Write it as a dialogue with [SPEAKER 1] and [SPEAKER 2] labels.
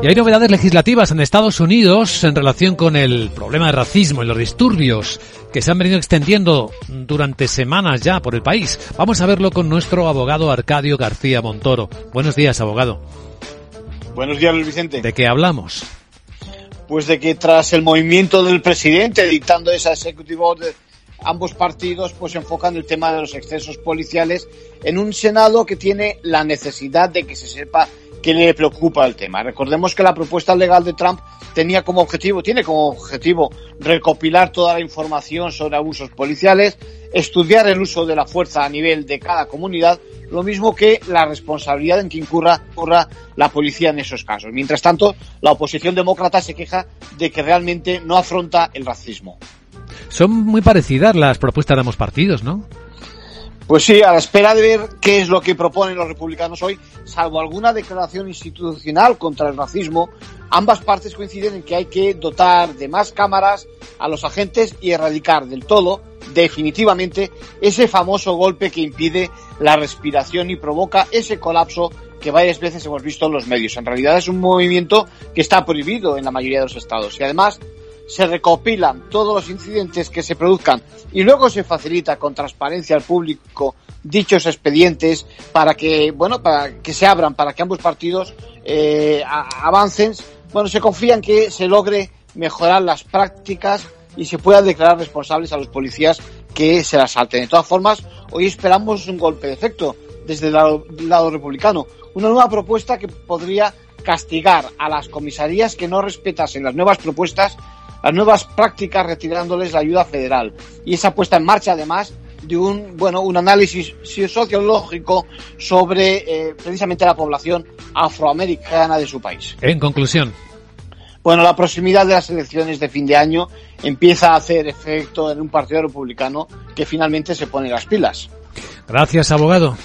[SPEAKER 1] Y hay novedades legislativas en Estados Unidos en relación con el problema de racismo y los disturbios que se han venido extendiendo durante semanas ya por el país. Vamos a verlo con nuestro abogado Arcadio García Montoro. Buenos días, abogado.
[SPEAKER 2] Buenos días, Luis Vicente.
[SPEAKER 1] ¿De qué hablamos?
[SPEAKER 2] Pues de que tras el movimiento del presidente dictando esa executive order ambos partidos pues enfocan el tema de los excesos policiales en un Senado que tiene la necesidad de que se sepa que le preocupa el tema. Recordemos que la propuesta legal de Trump tenía como objetivo, tiene como objetivo recopilar toda la información sobre abusos policiales, estudiar el uso de la fuerza a nivel de cada comunidad, lo mismo que la responsabilidad en que incurra, incurra la policía en esos casos. Mientras tanto, la oposición demócrata se queja de que realmente no afronta el racismo.
[SPEAKER 1] Son muy parecidas las propuestas de ambos partidos, ¿no?
[SPEAKER 2] Pues sí, a la espera de ver qué es lo que proponen los republicanos hoy, salvo alguna declaración institucional contra el racismo, ambas partes coinciden en que hay que dotar de más cámaras a los agentes y erradicar del todo, definitivamente, ese famoso golpe que impide la respiración y provoca ese colapso que varias veces hemos visto en los medios. En realidad es un movimiento que está prohibido en la mayoría de los estados y además se recopilan todos los incidentes que se produzcan y luego se facilita con transparencia al público dichos expedientes para que, bueno, para que se abran, para que ambos partidos eh, avancen. Bueno, se confía en que se logre mejorar las prácticas y se pueda declarar responsables a los policías que se las salten. De todas formas, hoy esperamos un golpe de efecto desde el lado, lado republicano. Una nueva propuesta que podría castigar a las comisarías que no respetasen las nuevas propuestas las nuevas prácticas retirándoles la ayuda federal. Y esa puesta en marcha, además, de un, bueno, un análisis sociológico sobre eh, precisamente la población afroamericana de su país.
[SPEAKER 1] En conclusión.
[SPEAKER 2] Bueno, la proximidad de las elecciones de fin de año empieza a hacer efecto en un partido republicano que finalmente se pone las pilas.
[SPEAKER 1] Gracias, abogado.